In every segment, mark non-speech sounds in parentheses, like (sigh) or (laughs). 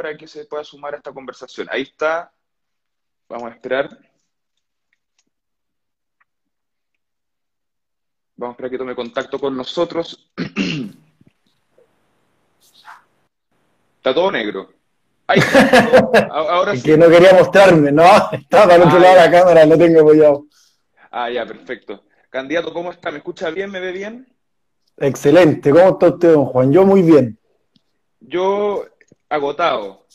para que se pueda sumar a esta conversación. Ahí está. Vamos a esperar. Vamos a esperar que tome contacto con nosotros. (clears throat) Está todo negro. Ahí está. (laughs) Ahora sí. Que no quería mostrarme, no, estaba al otro ah, lado de la cámara, lo tengo apoyado. Ah, ya, perfecto. Candidato, ¿cómo está? ¿Me escucha bien? ¿Me ve bien? Excelente. ¿Cómo está usted, don Juan? Yo muy bien. Yo agotado,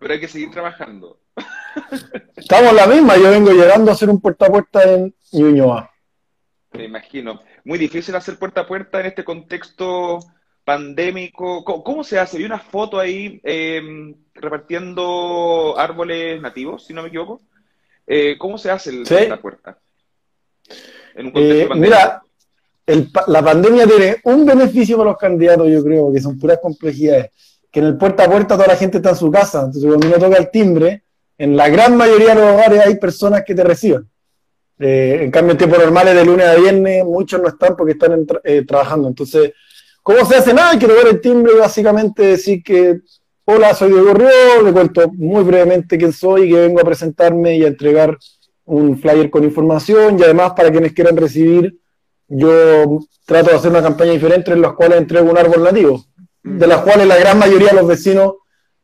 pero hay que seguir trabajando. (laughs) Estamos la misma. Yo vengo llegando a hacer un puerta a puerta en Ñuñoa. Me imagino. Muy difícil hacer puerta a puerta en este contexto pandémico. ¿Cómo, se hace? Vi una foto ahí em, repartiendo árboles nativos, si no me equivoco. Eh, ¿Cómo se hace el puerta a puerta? En un contexto eh, mira, la pandemia tiene un beneficio para los candidatos, yo creo, que son puras complejidades. Que en el puerta a puerta toda la gente está en su casa. Entonces, cuando uno toca el timbre, en la gran mayoría de los hogares hay personas que te reciben. Eh, en cambio, en tiempos normales, de lunes a viernes, muchos no están porque están trabajando. Entonces, ¿Cómo se hace? Nada, quiero ver el timbre y básicamente decir que, hola, soy Diego Río, le cuento muy brevemente quién soy y que vengo a presentarme y a entregar un flyer con información y además para quienes quieran recibir, yo trato de hacer una campaña diferente en las cuales entrego un árbol nativo, de las cuales la gran mayoría de los vecinos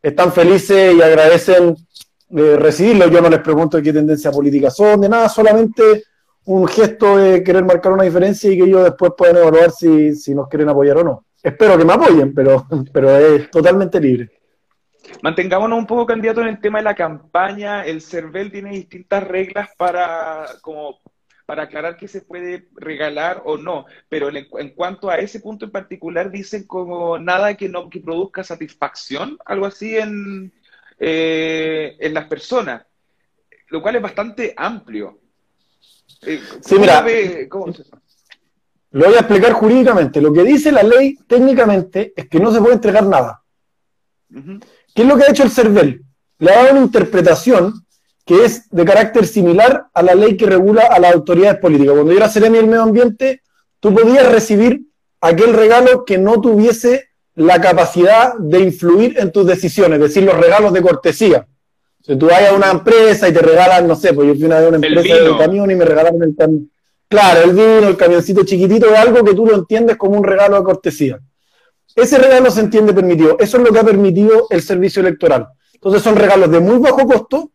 están felices y agradecen eh, recibirlo. Yo no les pregunto de qué tendencia política son, de nada, solamente un gesto de querer marcar una diferencia y que ellos después puedan evaluar si, nos quieren apoyar o no. Espero que me apoyen, pero, (laughs) pero es totalmente libre. Mantengámonos un poco candidato en el tema de la campaña. El CERVEL tiene distintas reglas para, como, para aclarar qué se puede regalar o no, pero en, cuanto a ese punto en particular dicen como nada que no que produzca satisfacción, algo así en, eh, en las personas, lo cual es bastante amplio. Eh, sí, mira, lo voy a explicar jurídicamente. Lo que dice la ley técnicamente es que no se puede entregar nada. ¿Qué es lo que ha hecho el CERVEL? Le ha dado una interpretación que es de carácter similar a la ley que regula a las autoridades políticas. Cuando yo era seremi del medio ambiente, tú podías recibir aquel regalo que no tuviese la capacidad de influir en tus decisiones, es decir, los regalos de cortesía. Si tú vas a una empresa y te regalan, no sé, pues yo fui una vez a una empresa de camión y me regalaron el camión. Claro, el vino, el camioncito chiquitito, es algo que tú lo entiendes como un regalo de cortesía. Ese regalo se entiende permitido. Eso es lo que ha permitido el servicio electoral. Entonces son regalos de muy bajo costo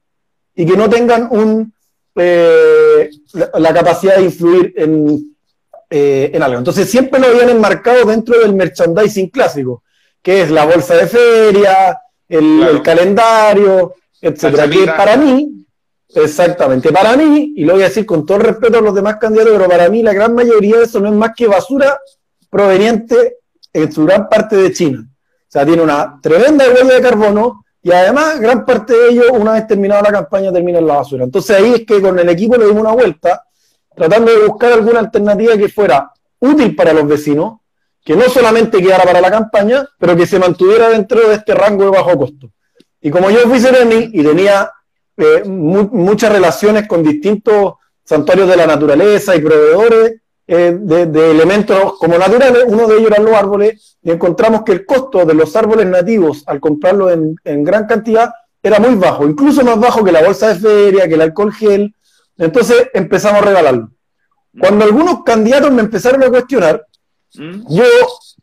y que no tengan un, eh, la, capacidad de influir en, eh, en algo. Entonces siempre lo habían enmarcado dentro del merchandising clásico, que es la bolsa de feria, el calendario, etcétera. Que para mí, exactamente, para mí, y lo voy a decir con todo el respeto a los demás candidatos, pero para mí la gran mayoría de eso no es más que basura proveniente en su gran parte de China. O sea, tiene una tremenda huella de carbono y además gran parte de ello, una vez terminada la campaña, termina en la basura. Entonces ahí es que con el equipo le dimos una vuelta, tratando de buscar alguna alternativa que fuera útil para los vecinos, que no solamente quedara para la campaña, pero que se mantuviera dentro de este rango de bajo costo. Y como yo fui sereni y tenía eh, muchas relaciones con distintos santuarios de la naturaleza y proveedores eh, de, elementos como naturales, uno de ellos eran los árboles, y encontramos que el costo de los árboles nativos al comprarlos en, gran cantidad era muy bajo, incluso más bajo que la bolsa de feria, que el alcohol gel. Entonces empezamos a regalarlo. Cuando algunos candidatos me empezaron a cuestionar, mm. yo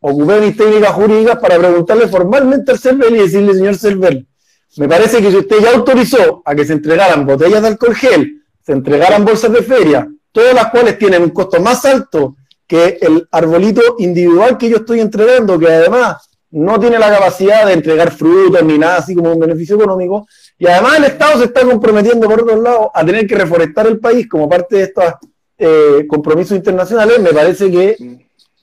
ocupé mis técnicas jurídicas para preguntarle formalmente al CERVEL y decirle, señor CERVEL, me parece que si usted ya autorizó a que se entregaran botellas de alcohol gel, se entregaran bolsas de feria, todas las cuales tienen un costo más alto que el arbolito individual que yo estoy entregando, que además no tiene la capacidad de entregar frutos ni nada así como un beneficio económico, y además el Estado se está comprometiendo, por otro lado, a tener que reforestar el país como parte de estos eh, compromisos internacionales, me parece que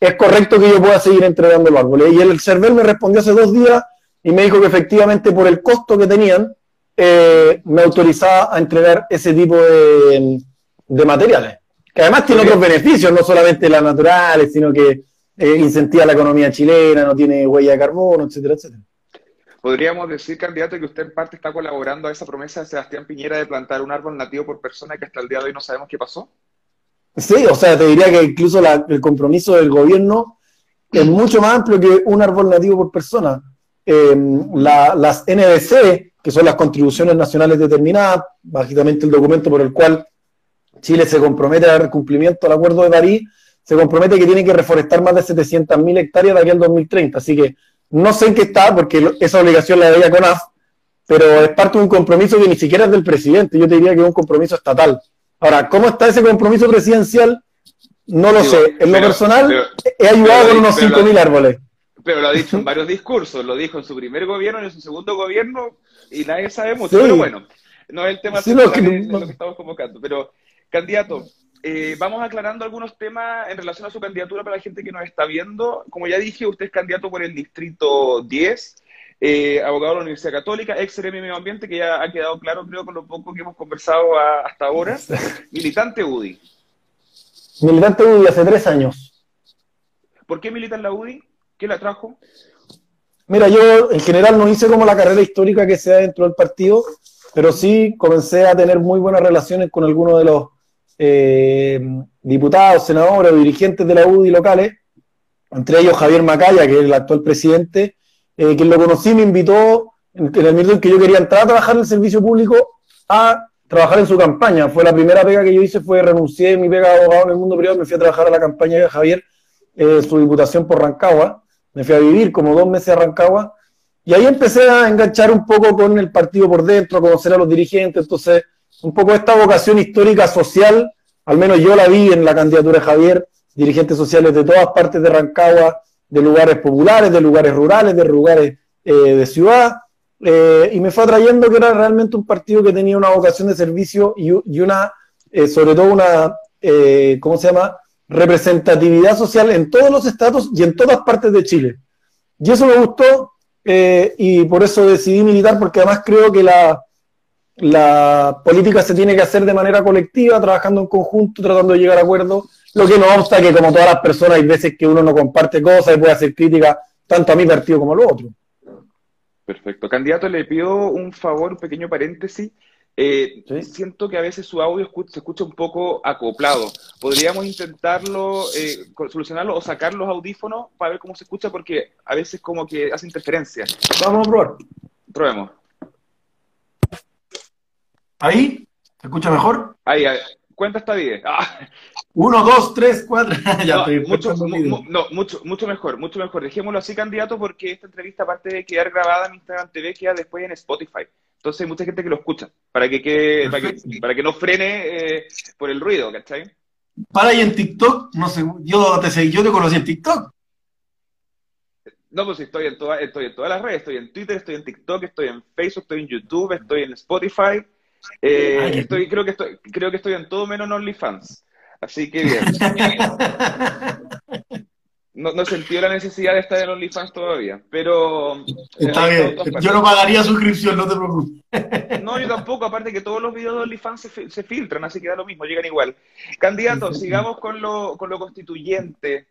es correcto que yo pueda seguir entregando los árboles. Y el CERVEL me respondió hace dos días y me dijo que efectivamente por el costo que tenían, eh, me autorizaba a entregar ese tipo de, materiales. Que además tiene otros beneficios, no solamente las naturales, sino que eh, incentiva la economía chilena, no tiene huella de carbono, etcétera, etcétera. Podríamos decir, candidato, que usted en parte está colaborando a esa promesa de Sebastián Piñera de plantar un árbol nativo por persona que hasta el día de hoy no sabemos qué pasó. Sí, o sea, te diría que incluso el compromiso del gobierno es mucho más amplio que un árbol nativo por persona. em, las NDC, que son las contribuciones nacionales determinadas, básicamente el documento por el cual Chile se compromete a dar cumplimiento al Acuerdo de París, se compromete que tiene que reforestar más de 700.000 hectáreas de aquí al 2030. Así que no sé en qué está, porque esa obligación la con CONAF, pero es parte de un compromiso que ni siquiera es del presidente, yo te diría que es un compromiso estatal. Ahora, ¿cómo está ese compromiso presidencial? No lo sé. En lo personal, he ayudado con unos 5.000 árboles. Pero lo ha dicho en (laughs) varios discursos, lo dijo en su primer gobierno, en su segundo gobierno, y nadie sabe mucho. Pero bueno, no es el tema de lo que estamos convocando. Pero, candidato, eh, vamos aclarando algunos temas en relación a su candidatura para la gente que nos está viendo. Como ya dije, usted es candidato por el distrito 10, eh, abogado de la Universidad Católica, ex de Medio Ambiente, que ya ha quedado claro, creo, con lo poco que hemos conversado hasta ahora. (laughs) Militante UDI. Militante UDI hace tres años. ¿Por qué milita en la UDI? ¿Qué la trajo? Mira, yo en general no hice como la carrera histórica que sea dentro del partido, pero sí comencé a tener muy buenas relaciones con algunos de los eh, diputados, senadores dirigentes de la UDI locales, entre ellos Javier Macaya, que es el actual presidente, eh, quien lo conocí me invitó en, el momento en que yo quería entrar a trabajar en el servicio público a trabajar en su campaña. Fue la primera pega que yo hice, fue renuncié mi pega de abogado en el mundo privado, me fui a trabajar a la campaña de Javier, eh, su diputación por Rancagua, me fui a vivir como dos meses a Rancagua, y ahí empecé a enganchar un poco con el partido por dentro, a conocer a los dirigentes, entonces un poco esta vocación histórica social, al menos yo la vi en la candidatura de Javier, dirigentes sociales de todas partes de Rancagua, de lugares populares, de lugares rurales, de lugares eh, de ciudad, eh, y me fue atrayendo que era realmente un partido que tenía una vocación de servicio y, una, eh, sobre todo una, ¿cómo se llama?, representatividad social en todos los estados y en todas partes de Chile. Y eso me gustó y por eso decidí militar, porque además creo que la, la política se tiene que hacer de manera colectiva, trabajando en conjunto, tratando de llegar a acuerdos, lo que no obsta que como todas las personas hay veces que uno no comparte cosas y puede hacer crítica tanto a mi partido como a lo otro. Perfecto. Candidato, le pido un favor, un pequeño paréntesis. Eh, siento que a veces su audio se escucha un poco acoplado. ¿Podríamos intentarlo, eh, solucionarlo o sacar los audífonos para ver cómo se escucha? Porque a veces como que hace interferencia. Vamos a probar. Probemos. ¿Ahí? ¿Se escucha mejor? Ahí, ahí. cuenta está bien. Ah. Uno, dos, tres, cuatro. (laughs) ya no, estoy mucho, no, mucho, mucho mejor, mucho mejor. Dejémoslo así, candidato, porque esta entrevista, aparte de quedar grabada en Instagram TV, queda después en Spotify. Entonces hay mucha gente que lo escucha, para que, quede, para que, no frene eh, por el ruido, ¿cachai? Para y en TikTok, no sé, yo te, yo te conocí en TikTok. No, pues estoy en, toda, estoy en todas las redes, estoy en Twitter, estoy en TikTok, estoy en Facebook, estoy en YouTube, estoy en Spotify. Eh, estoy, creo que estoy, creo que estoy en todo menos en OnlyFans. Así que bien. (laughs) No, no sentí la necesidad de estar en OnlyFans todavía, pero... Está bien, yo no pagaría suscripción, no te preocupes. No, yo tampoco, aparte que todos los videos de OnlyFans se, filtran, así que da lo mismo, llegan igual. Candidatos, sigamos con lo, con lo constituyente.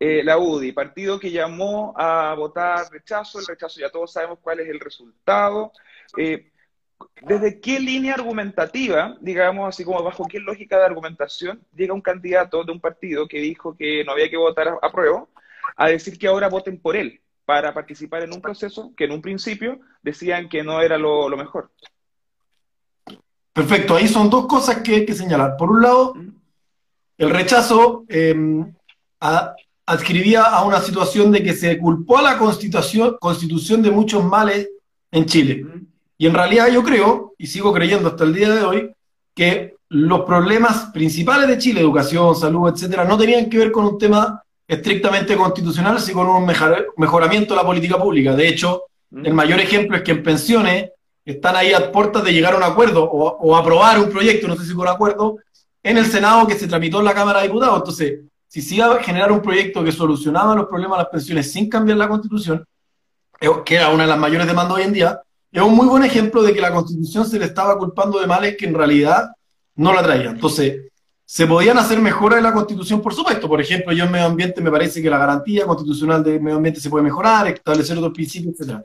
Eh, la UDI, partido que llamó a votar rechazo, el rechazo ya todos sabemos cuál es el resultado. Eh, ¿Desde qué línea argumentativa, digamos así como bajo qué lógica de argumentación, llega un candidato de un partido que dijo que no había que votar a, prueba a decir que ahora voten por él para participar en un proceso que en un principio decían que no era lo, mejor? Perfecto, ahí son dos cosas que hay que señalar. Por un lado, el rechazo em, adscribía a una situación de que se culpó a la constitución, constitución de muchos males en Chile. Y en realidad yo creo, y sigo creyendo hasta el día de hoy, que los problemas principales de Chile, educación, salud, etcétera, no tenían que ver con un tema estrictamente constitucional, sino con un mejoramiento de la política pública. De hecho, mm. el mayor ejemplo es que en pensiones están ahí a puertas de llegar a un acuerdo o, aprobar un proyecto, no sé si con acuerdo, en el Senado que se tramitó en la Cámara de Diputados. Entonces, si se iba a generar un proyecto que solucionaba los problemas de las pensiones sin cambiar la constitución, eh, que era una de las mayores demandas hoy en día, es un muy buen ejemplo de que la Constitución se le estaba culpando de males que en realidad no la traía. Entonces, se podían hacer mejoras en la Constitución, por supuesto. Por ejemplo, yo en medio ambiente me parece que la garantía constitucional del medio ambiente se puede mejorar, establecer otros principios, etc.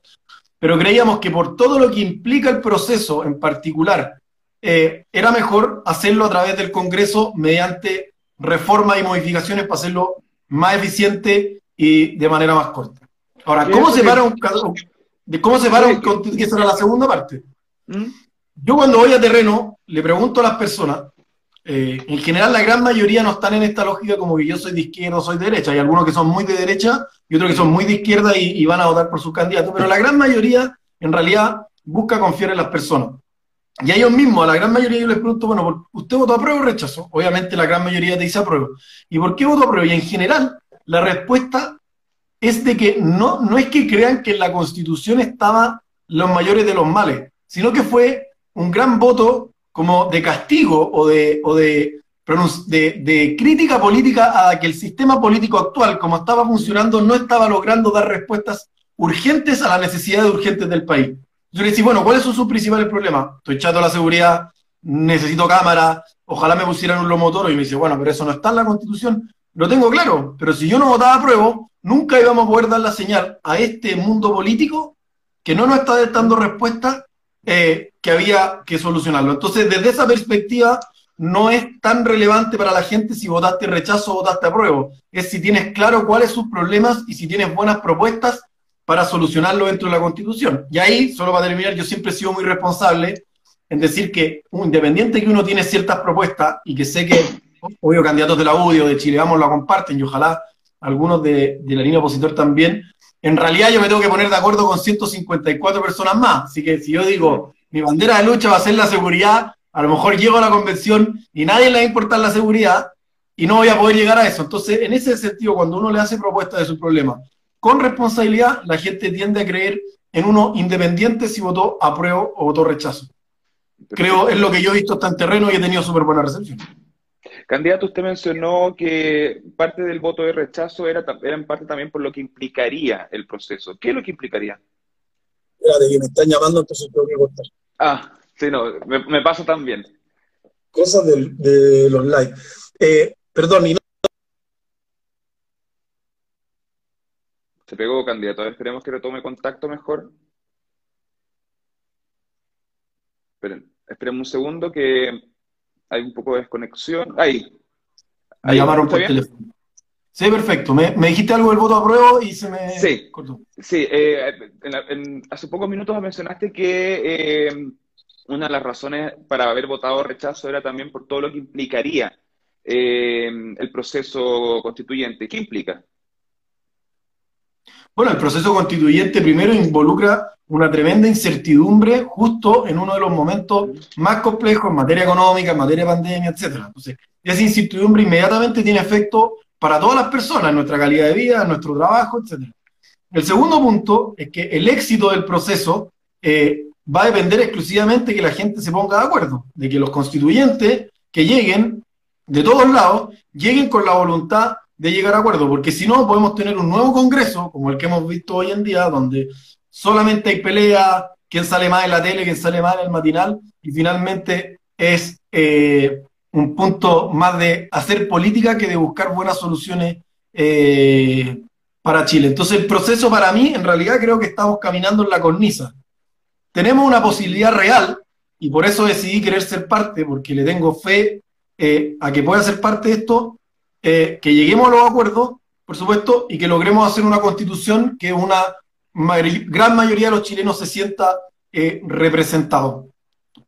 Pero creíamos que por todo lo que implica el proceso en particular, eh, era mejor hacerlo a través del Congreso mediante reformas y modificaciones para hacerlo más eficiente y de manera más corta. Ahora, ¿cómo se para un, de cómo se para un que será la segunda parte. ¿Mm? Yo cuando voy a terreno, le pregunto a las personas, eh, en general la gran mayoría no están en esta lógica como que yo soy de izquierda o soy de derecha. Hay algunos que son muy de derecha y otros que son muy de izquierda y, van a votar por sus candidatos, pero la gran mayoría en realidad busca confiar en las personas. Y a ellos mismos, a la gran mayoría yo les pregunto, bueno, ¿usted votó a prueba o rechazo? Obviamente la gran mayoría te dice apruebo. ¿Y por qué votó a prueba? Y en general la respuesta es de que no, no es que crean que en la constitución estaban los mayores de los males, sino que fue un gran voto como de castigo o de, o de, de, crítica política a que el sistema político actual, como estaba funcionando, no estaba logrando dar respuestas urgentes a las necesidades urgentes del país. Yo le decía, bueno, ¿cuáles son sus principales problemas? Estoy echando la seguridad, necesito cámara, ojalá me pusieran un lomotor. Y me dice, bueno, pero eso no está en la Constitución. Lo tengo claro, pero si yo no votaba a prueba, nunca íbamos a poder dar la señal a este mundo político que no nos está dando respuesta eh, que había que solucionarlo. Entonces, desde esa perspectiva, no es tan relevante para la gente si votaste rechazo o votaste apruebo. Es si tienes claro cuáles sus problemas y si tienes buenas propuestas para solucionarlo dentro de la Constitución. Y ahí, solo para terminar, yo siempre he sido muy responsable en decir que, independiente que uno tiene ciertas propuestas y que sé que, obvio, candidatos de la UDI o de Chile Vamos lo comparten y ojalá algunos de, de la línea opositor también, en realidad yo me tengo que poner de acuerdo con 154 personas más. Así que si yo digo, mi bandera de lucha va a ser la seguridad, a lo mejor llego a la convención y nadie le va a importar la seguridad y no voy a poder llegar a eso. Entonces, en ese sentido, cuando uno le hace propuestas de su problema con responsabilidad, la gente tiende a creer en uno independiente si votó apruebo o votó rechazo. Creo, es lo que yo he visto hasta en terreno y he tenido súper buena recepción. Candidato, usted mencionó que parte del voto de rechazo era, era en parte también por lo que implicaría el proceso. ¿Qué es lo que implicaría? Espérate, que me están llamando, entonces tengo que cortar. Ah, sí, no, me, me pasa también. Cosas de, los likes. Eh, perdón, y no... Se pegó, candidato. esperemos que retome contacto mejor. Esperen, esperen un segundo que hay un poco de desconexión. Ahí. Me llamaron por teléfono. Sí, perfecto. Me, dijiste algo del voto a prueba y se me sí, cortó. Sí, eh, hace pocos minutos mencionaste que eh, una de las razones para haber votado rechazo era también por todo lo que implicaría eh, el proceso constituyente. ¿Qué implica? Bueno, el proceso constituyente primero involucra una tremenda incertidumbre justo en uno de los momentos más complejos en materia económica, en materia de pandemia, etc. Entonces, esa incertidumbre inmediatamente tiene efecto para todas las personas, en nuestra calidad de vida, en nuestro trabajo, etc. El segundo punto es que el éxito del proceso eh, va a depender exclusivamente de que la gente se ponga de acuerdo, de que los constituyentes que lleguen de todos lados lleguen con la voluntad de llegar a acuerdo, porque si no podemos tener un nuevo Congreso, como el que hemos visto hoy en día, donde solamente hay pelea, quién sale más en la tele, quién sale más en el matinal, y finalmente es eh, un punto más de hacer política que de buscar buenas soluciones eh, para Chile. Entonces el proceso para mí, en realidad creo que estamos caminando en la cornisa. Tenemos una posibilidad real, y por eso decidí querer ser parte, porque le tengo fe eh, a que pueda ser parte de esto, que lleguemos a los acuerdos, por supuesto, y que logremos hacer una constitución que una gran mayoría de los chilenos se sienta eh, representado.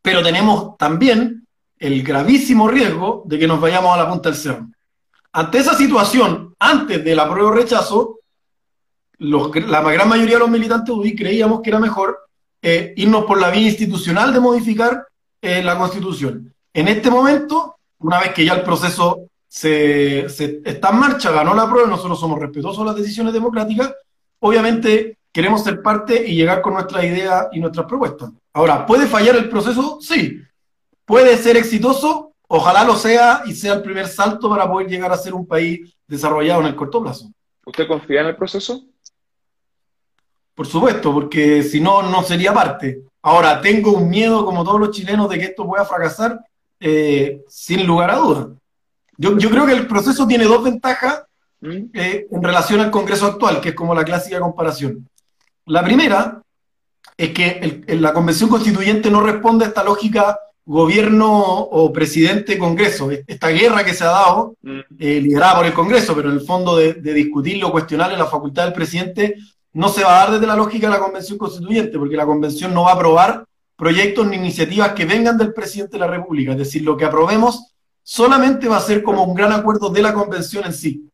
Pero tenemos también el gravísimo riesgo de que nos vayamos a la punta del cerro. Ante esa situación, antes del apruebo rechazo, la gran mayoría de los militantes UDI creíamos que era mejor eh, irnos por la vía institucional de modificar eh, la constitución. En este momento, una vez que ya el proceso se, está en marcha, ganó la prueba, nosotros somos respetuosos de las decisiones democráticas, obviamente queremos ser parte y llegar con nuestra idea y nuestras propuestas. Ahora, ¿puede fallar el proceso? Sí. ¿Puede ser exitoso? Ojalá lo sea y sea el primer salto para poder llegar a ser un país desarrollado en el corto plazo. ¿Usted confía en el proceso? Por supuesto, porque si no, no sería parte. Ahora, tengo un miedo, como todos los chilenos, de que esto pueda fracasar, eh, sin lugar a dudas. Yo, yo creo que el proceso tiene dos ventajas ¿Mm? eh, en relación al Congreso actual, que es como la clásica comparación. La primera es que la Convención Constituyente no responde a esta lógica gobierno o presidente-congreso. Esta guerra que se ha dado, mm. eh, liderada por el Congreso, pero en el fondo de, discutirlo, cuestionarle la facultad del presidente, no se va a dar desde la lógica de la Convención Constituyente, porque la Convención no va a aprobar proyectos ni iniciativas que vengan del presidente de la República. Es decir, lo que aprobemos solamente va a ser como un gran acuerdo de la Convención en sí.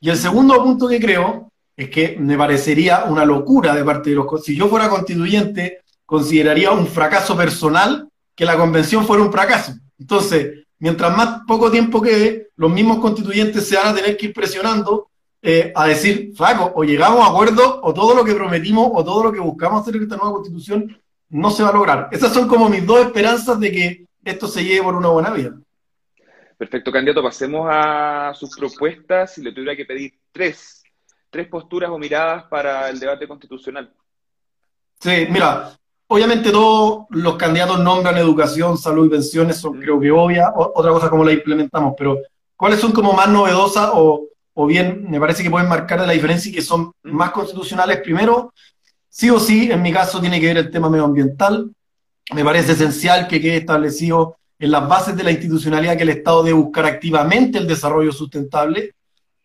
Y el segundo punto que creo es que me parecería una locura de parte de los... Si yo fuera constituyente, consideraría un fracaso personal que la Convención fuera un fracaso. Entonces, mientras más poco tiempo quede, los mismos constituyentes se van a tener que ir presionando eh, a decir, flaco, o llegamos a acuerdo, o todo lo que prometimos, o todo lo que buscamos hacer en esta nueva constitución no se va a lograr. Esas son como mis dos esperanzas de que esto se lleve por una buena vida. Perfecto, candidato. Pasemos a sus propuestas. Si le tuviera que pedir tres, tres posturas o miradas para el debate constitucional. Sí, mira, obviamente todos los candidatos nombran educación, salud y pensiones, son mm. creo que obvia. otra cosa como la implementamos, pero ¿cuáles son como más novedosas o, o bien me parece que pueden marcar la diferencia y que son más constitucionales. Primero, sí o sí, en mi caso tiene que ver el tema medioambiental. Me parece esencial que quede establecido en las bases de la institucionalidad que el Estado debe buscar activamente el desarrollo sustentable.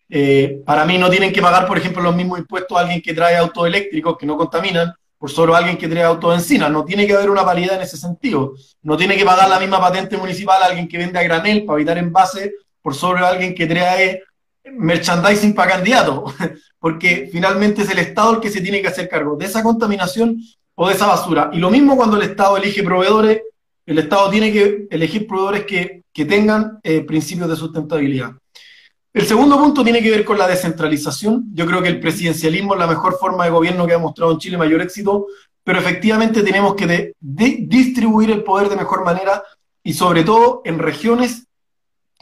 Eh, para mí no tienen que pagar, por ejemplo, los mismos impuestos a alguien que trae autos eléctricos que no contaminan por solo alguien que trae autos encina. No tiene que haber una paridad en ese sentido. No tiene que pagar la misma patente municipal a alguien que vende a granel para evitar envase por sobre alguien que trae merchandising para candidatos, (laughs) porque finalmente es el Estado el que se tiene que hacer cargo de esa contaminación o de esa basura. Y lo mismo cuando el Estado elige proveedores, el Estado tiene que elegir proveedores que, tengan eh, principios de sustentabilidad. El segundo punto tiene que ver con la descentralización. Yo creo que el presidencialismo es la mejor forma de gobierno que ha mostrado en Chile mayor éxito, pero efectivamente tenemos que distribuir el poder de mejor manera y sobre todo en regiones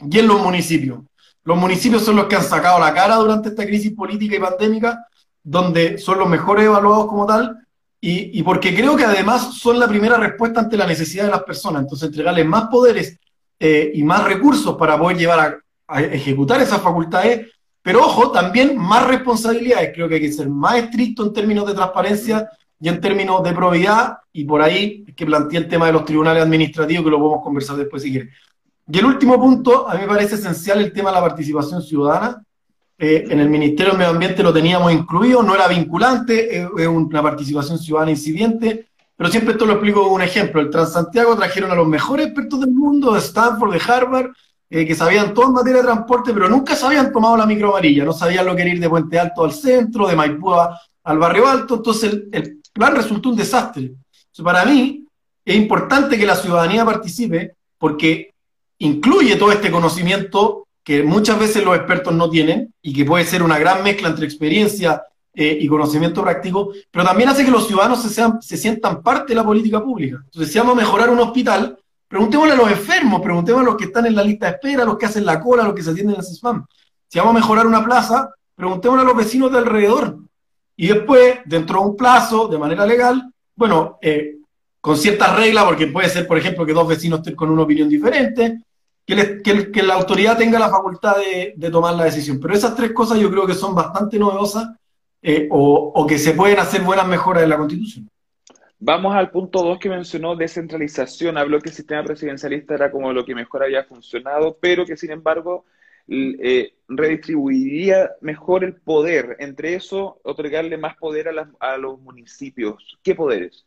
y en los municipios. Los municipios son los que han sacado la cara durante esta crisis política y pandémica, donde son los mejores evaluados como tal, y, porque creo que además son la primera respuesta ante la necesidad de las personas. Entonces, entregarles más poderes eh, y más recursos para poder llevar a, ejecutar esas facultades, pero ojo, también más responsabilidades. Creo que hay que ser más estricto en términos de transparencia y en términos de probidad, y por ahí es que planteé el tema de los tribunales administrativos, que lo podemos conversar después si quieren. Y el último punto, a mí me parece esencial el tema de la participación ciudadana. Eh, en el Ministerio del Medio Ambiente lo teníamos incluido, no era vinculante, es una participación ciudadana incipiente, pero siempre esto lo explico con un ejemplo. El Transantiago trajeron a los mejores expertos del mundo, de Stanford, de Harvard, eh, que sabían todo en materia de transporte, pero nunca se habían tomado la micro amarilla, no sabían lo que era ir de Puente Alto al centro, de Maipú al Barrio Alto, entonces el, el plan resultó un desastre. Entonces, para mí es importante que la ciudadanía participe porque incluye todo este conocimiento que muchas veces los expertos no tienen y que puede ser una gran mezcla entre experiencia eh, y conocimiento práctico, pero también hace que los ciudadanos se, sean, se sientan parte de la política pública. Entonces, si vamos a mejorar un hospital, preguntémosle a los enfermos, preguntémosle a los que están en la lista de espera, a los que hacen la cola, a los que se atienden en CISPAM. Si vamos a mejorar una plaza, preguntémosle a los vecinos de alrededor. Y después, dentro de un plazo, de manera legal, bueno, eh, con ciertas reglas, porque puede ser, por ejemplo, que dos vecinos estén con una opinión diferente, que, la autoridad tenga la facultad de, tomar la decisión. Pero esas tres cosas yo creo que son bastante novedosas eh, o, que se pueden hacer buenas mejoras en la Constitución. Vamos al punto dos que mencionó, descentralización. Habló que el sistema presidencialista era como lo que mejor había funcionado, pero que sin embargo eh, redistribuiría mejor el poder. Entre eso, otorgarle más poder a, a los municipios. ¿Qué poderes?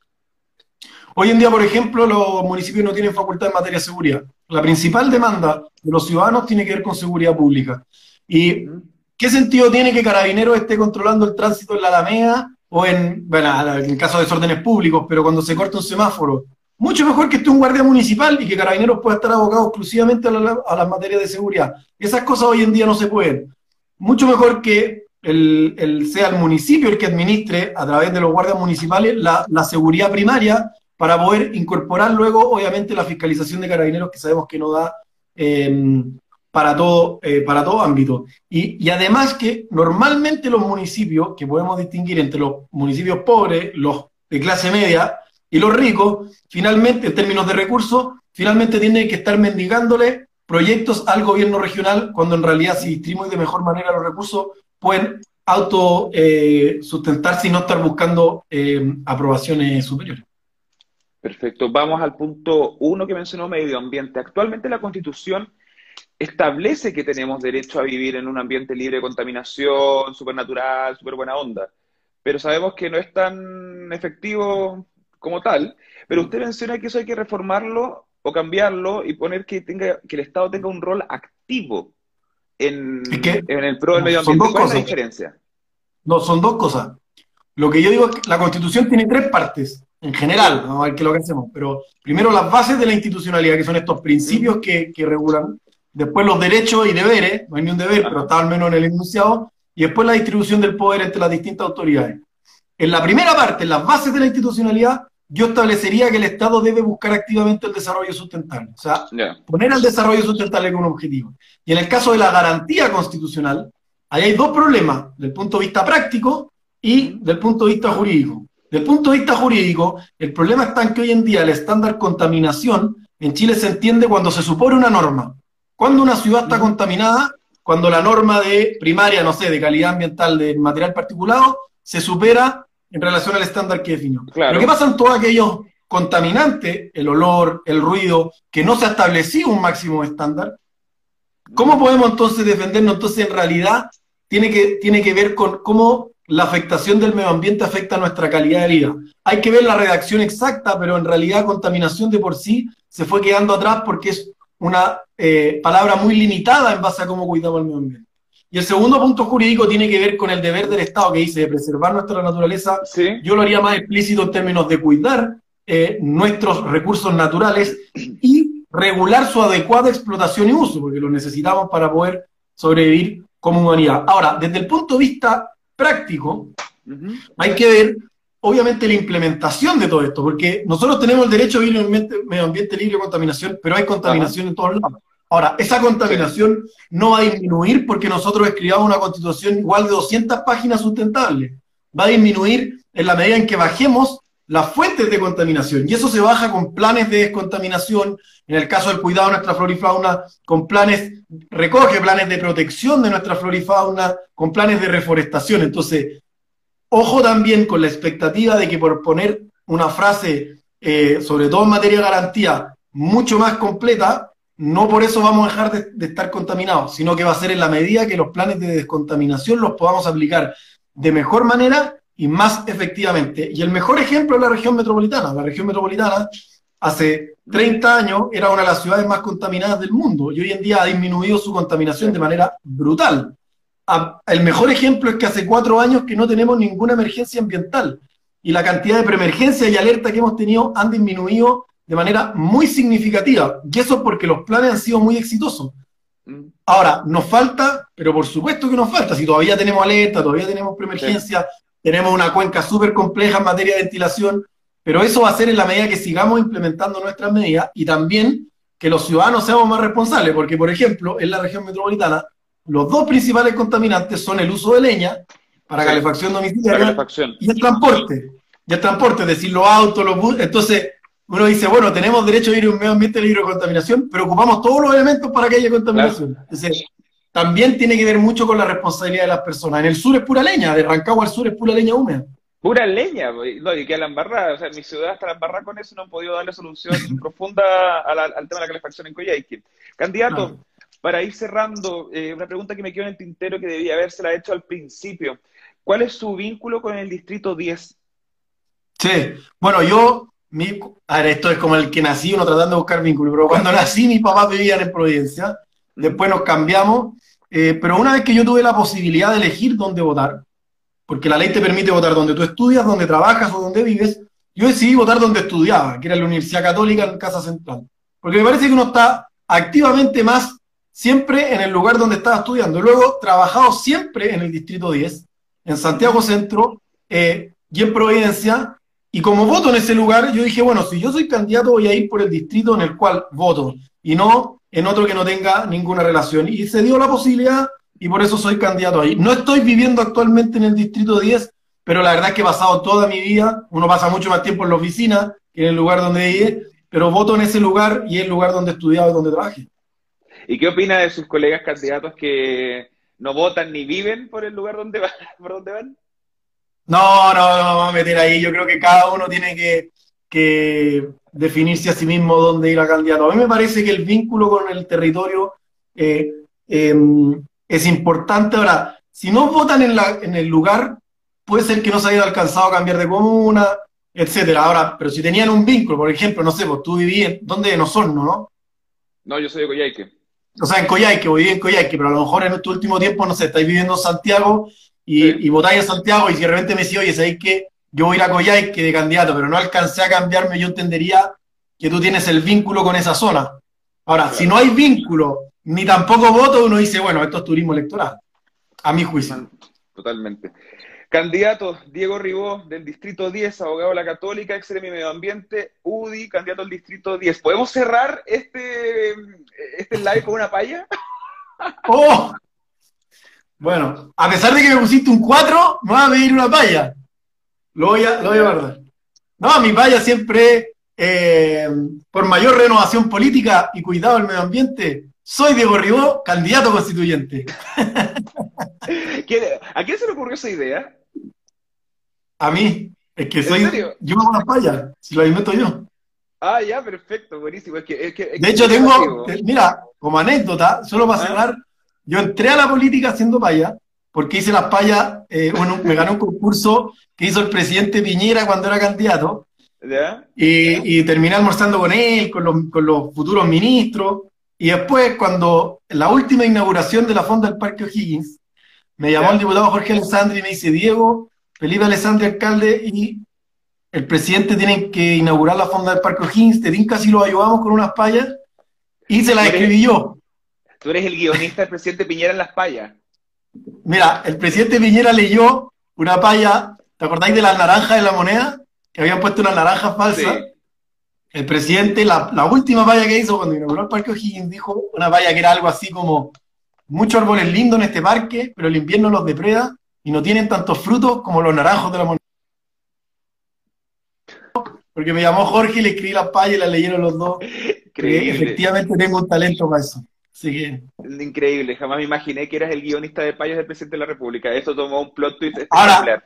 Hoy en día, por ejemplo, los municipios no tienen facultad en materia de seguridad. La principal demanda de los ciudadanos tiene que ver con seguridad pública. ¿Y qué sentido tiene que Carabineros esté controlando el tránsito en la Alameda o en, bueno, en caso de desórdenes públicos, pero cuando se corta un semáforo? Mucho mejor que esté un guardia municipal y que Carabineros pueda estar abocado exclusivamente a, las materias de seguridad. Esas cosas hoy en día no se pueden. Mucho mejor que el, sea el municipio el que administre a través de los guardias municipales la, la seguridad primaria para poder incorporar luego, obviamente, la fiscalización de carabineros que sabemos que no da em, para, todo, eh, para todo ámbito. Y, además que normalmente los municipios, que podemos distinguir entre los municipios pobres, los de clase media y los ricos, finalmente, en términos de recursos, finalmente tienen que estar mendigándole proyectos al gobierno regional, cuando en realidad si distribuyen de mejor manera los recursos, pueden auto eh, sustentarse y no estar buscando em, aprobaciones superiores. Perfecto. Vamos al punto uno que mencionó medio ambiente. Actualmente la Constitución establece que tenemos derecho a vivir en un ambiente libre de contaminación, supernatural, súper buena onda. pero sabemos que no es tan efectivo como tal. Pero usted menciona que eso hay que reformarlo o cambiarlo y poner que tenga que el Estado tenga un rol activo en, en el pro del medio ambiente. ¿Cuál es la diferencia? No, son dos cosas. Lo que yo digo es que la Constitución tiene tres partes, en general, vamos a ver qué es lo que hacemos, pero primero las bases de la institucionalidad, que son estos principios que, que regulan, después los derechos y deberes, no hay ni un deber, pero está al menos en el enunciado, y después la distribución del poder entre las distintas autoridades. En la primera parte, en las bases de la institucionalidad, yo establecería que el Estado debe buscar activamente el desarrollo sustentable, o sea, poner el desarrollo sustentable como un objetivo. Y en el caso de la garantía constitucional, ahí hay dos problemas, del punto de vista práctico y del punto de vista jurídico. Del punto de vista jurídico, el problema está en que hoy en día el estándar contaminación en Chile se entiende cuando se supone una norma. Cuando una ciudad está contaminada, cuando la norma de primaria, no sé, de calidad ambiental de material particulado, se supera en relación al estándar que definió. Pero ¿qué pasa en todos aquellos contaminantes, el olor, el ruido, que no se ha establecido un máximo estándar? ¿Cómo podemos entonces defendernos? Entonces, en realidad, tiene que, tiene que ver con cómo la afectación del medio ambiente afecta a nuestra calidad de vida. Hay que ver la redacción exacta, pero en realidad contaminación de por sí se fue quedando atrás porque es una eh, palabra muy limitada en base a cómo cuidamos el medio ambiente. Y el segundo punto jurídico tiene que ver con el deber del Estado que dice de preservar nuestra naturaleza. Yo lo haría más explícito en términos de cuidar eh, nuestros recursos naturales y regular su adecuada explotación y uso, porque lo necesitamos para poder sobrevivir como humanidad. Ahora, desde el punto de vista práctico, hay que ver, obviamente, la implementación de todo esto, porque nosotros tenemos el derecho a vivir en un medio ambiente libre de contaminación, pero hay contaminación en todos lados. Ahora, esa contaminación no va a disminuir porque nosotros escribamos una constitución igual de 200 páginas sustentables. Va a disminuir en la medida en que bajemos las fuentes de contaminación. Y eso se baja con planes de descontaminación, en el caso del cuidado de nuestra flora y fauna, con planes, recoge planes de protección de nuestra flora y fauna, con planes de reforestación. Entonces, ojo también con la expectativa de que por poner una frase, eh, sobre todo en materia de garantía, mucho más completa, no por eso vamos a dejar de, estar contaminados, sino que va a ser en la medida que los planes de descontaminación los podamos aplicar de mejor manera y más efectivamente. Y el mejor ejemplo es la región metropolitana. La región metropolitana hace 30 años era una de las ciudades más contaminadas del mundo y hoy en día ha disminuido su contaminación de manera brutal. El mejor ejemplo es que hace cuatro años que no tenemos ninguna emergencia ambiental y la cantidad de preemergencia y alerta que hemos tenido han disminuido de manera muy significativa. Y eso porque los planes han sido muy exitosos. Mm. Ahora, nos falta, pero por supuesto que nos falta, si todavía tenemos alerta, todavía tenemos preemergencia, tenemos una cuenca súper compleja en materia de ventilación, pero eso va a ser en la medida que sigamos implementando nuestras medidas y también que los ciudadanos seamos más responsables, porque por ejemplo, en la región metropolitana, los dos principales contaminantes son el uso de leña para calefacción domiciliaria y el transporte. Y el transporte, es decir, los autos, los buses. Entonces, uno dice, bueno, tenemos derecho a ir a un medio ambiente libre de contaminación, pero ocupamos todos los elementos para que haya contaminación. también tiene que ver mucho con la responsabilidad de las personas. En el sur es pura leña, de Rancagua al sur es pura leña húmeda. Pura leña, no, y que la embarrada, o sea, en mi ciudad hasta la embarrada con eso no han podido darle solución (laughs) profunda al tema de la calefacción en Coyhaique. Candidato, para ir cerrando, eh, una pregunta que me quedó en el tintero que debía la hecho al principio. ¿Cuál es su vínculo con el Distrito 10? Sí, bueno, yo mi, a ver, esto es como el que nací, uno tratando de buscar vínculo, pero cuando (laughs) nací mis papás vivían en Providencia, después nos cambiamos, eh, pero una vez que yo tuve la posibilidad de elegir dónde votar, porque la ley te permite votar donde tú estudias, donde trabajas o donde vives, yo decidí votar donde estudiaba, que era la Universidad Católica en Casa Central, porque me parece que uno está activamente más siempre en el lugar donde estaba estudiando. Luego, trabajado siempre en el Distrito 10, en Santiago Centro eh, y en Providencia, y como voto en ese lugar, yo dije, bueno, si yo soy candidato voy a ir por el distrito en el cual voto y no en otro que no tenga ninguna relación. Y se dio la posibilidad y por eso soy candidato ahí. No estoy viviendo actualmente en el distrito 10, pero la verdad es que he pasado toda mi vida, uno pasa mucho más tiempo en la oficina que en el lugar donde vive, pero voto en ese lugar y es el lugar donde he estudiado y donde trabajé. ¿Y qué opina de sus colegas candidatos que no votan ni viven por el lugar donde van? (laughs) Por donde van? No, no, no vamos a meter ahí. Yo creo que cada uno tiene que, definirse a sí mismo dónde ir a candidato. A mí me parece que el vínculo con el territorio eh, em, es importante. Ahora, si no votan en, la, en el lugar puede ser que no se haya alcanzado a cambiar de comuna, etcétera. Ahora, pero si tenían un vínculo, por ejemplo, no sé, pues tú vivías, ¿dónde? En Osorno, ¿no? No, yo soy de Coyhaique. O sea, en Coyhaique, viví en Coyhaique, pero a lo mejor en este último tiempo, no sé, estáis viviendo en Santiago y, votáis en Santiago y si de repente me decís, oye, ¿sabéis que yo voy a ir a Coyhaique de candidato, pero no alcancé a cambiarme, yo entendería que tú tienes el vínculo con esa zona. Ahora, si no hay vínculo, ni tampoco voto, uno dice, bueno, esto es turismo electoral, a mi juicio. Totalmente. Candidato Diego Ribó, del Distrito 10, abogado de la Católica, ex Medio Ambiente, UDI, candidato al Distrito 10. ¿Podemos cerrar este, este live con una palla? (laughs) ¡Oh! Bueno, a pesar de que me pusiste un 4, me vas a pedir una palla. Lo voy a, lo voy a guardar. No, mi palla siempre, eh, por mayor renovación política y cuidado del medio ambiente, soy Diego Ribó, candidato constituyente. (laughs) ¿A quién se le ocurrió esa idea? A mí. Es que soy. Yo hago una palla, si lo invento yo. Ah, ya, perfecto, buenísimo. de hecho, tengo, mira, como anécdota, solo para ah. cerrar, yo entré a la política haciendo paya, porque hice las payas, eh, bueno, me ganó un concurso que hizo el presidente Piñera cuando era candidato, Y, terminé almorzando con él, con los, con los futuros ministros, y después, cuando la última inauguración de la fonda del Parque O'Higgins, me llamó el diputado Jorge Alessandri y me dice, Diego, Felipe Alessandri, alcalde, y el presidente tiene que inaugurar la fonda del Parque O'Higgins, te casi lo ayudamos con unas payas, y se las escribí yo. Tú eres el guionista del presidente Piñera en las payas. Mira, el presidente Piñera leyó una paya, ¿te acordáis de las naranjas de la moneda? Que habían puesto una naranja falsa. El presidente, la, la, última paya que hizo cuando inauguró el Parque O'Higgins, dijo una paya que era algo así como muchos árboles lindos en este parque, pero el invierno los depreda y no tienen tantos frutos como los naranjos de la moneda. Porque me llamó Jorge y le escribí las payas y las leyeron los dos. efectivamente tengo un talento para eso. Increíble, jamás me imaginé que eras el guionista de payas del presidente de la República. Esto tomó un plot twist Ahora,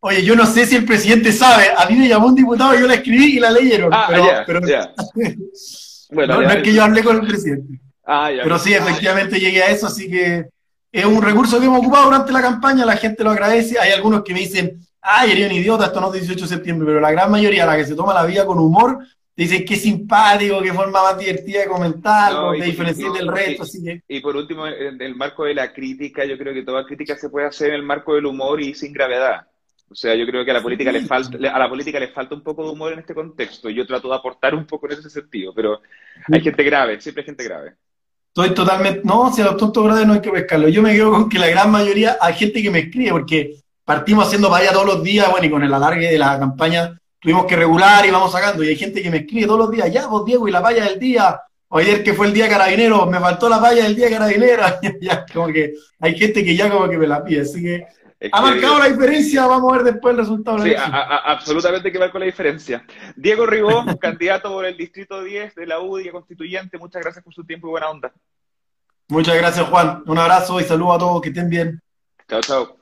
Oye, yo no sé si el presidente sabe. A mí me llamó un diputado, yo la escribí y la leyeron. Ah, pero, (laughs) bueno, no, es que yo hablé con el presidente. Ah, pero sí, efectivamente llegué a eso, así que es un recurso que hemos ocupado durante la campaña, la gente lo agradece. Hay algunos que me dicen, ay, eres un idiota, esto no es 18 de septiembre, pero la gran mayoría, la que se toma la vida con humor, dicen que simpático, que forma más divertida de comentar, de diferenciar del resto. Así que... Y por último, en el marco de la crítica, yo creo que toda crítica se puede hacer en el marco del humor y sin gravedad. O sea, yo creo que a la política le falta, a la política le falta un poco de humor en este contexto. Yo trato de aportar un poco en ese sentido, pero hay gente grave, siempre hay gente grave. Estoy totalmente, no, si a los tontos graves no hay que pescarlo. Yo me quedo con que la gran mayoría hay gente que me escribe, porque partimos haciendo vaya todos los días, bueno, y con el alargue de la campaña tuvimos que regular y vamos sacando. Y hay gente que me escribe todos los días, ya vos Diego, y la valla del día, o ayer que fue el día carabinero, me faltó la valla del día carabinero. (laughs) ya, como que hay gente que ya como que me la pide, así que ha marcado la diferencia, vamos a ver después el resultado. Sí, absolutamente que con la diferencia. Diego Ribó, (laughs) candidato por el Distrito 10 de la UDI Constituyente, muchas gracias por su tiempo y buena onda. Muchas gracias, Juan. Un abrazo y saludo a todos, que estén bien. Chao, chao.